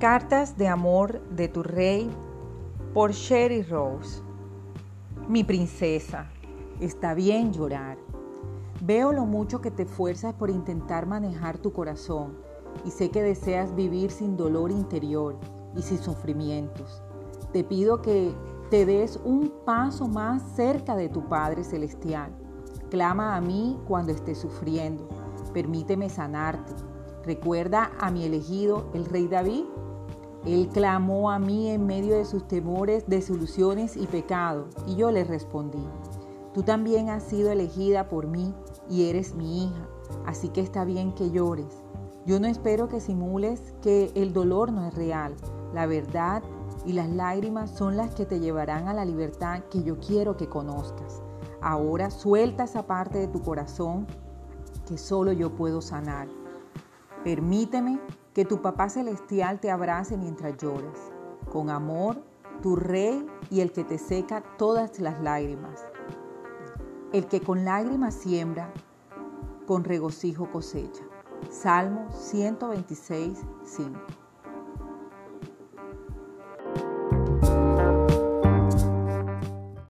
Cartas de amor de tu rey por Sherry Rose. Mi princesa, está bien llorar. Veo lo mucho que te esfuerzas por intentar manejar tu corazón y sé que deseas vivir sin dolor interior y sin sufrimientos. Te pido que te des un paso más cerca de tu Padre Celestial. Clama a mí cuando estés sufriendo. Permíteme sanarte. Recuerda a mi elegido, el rey David. Él clamó a mí en medio de sus temores, desilusiones y pecado, y yo le respondí. Tú también has sido elegida por mí y eres mi hija, así que está bien que llores. Yo no espero que simules que el dolor no es real. La verdad y las lágrimas son las que te llevarán a la libertad que yo quiero que conozcas. Ahora suelta esa parte de tu corazón que solo yo puedo sanar. Permíteme que tu Papá Celestial te abrace mientras llores. Con amor, tu Rey y el que te seca todas las lágrimas. El que con lágrimas siembra, con regocijo cosecha. Salmo 126, 5.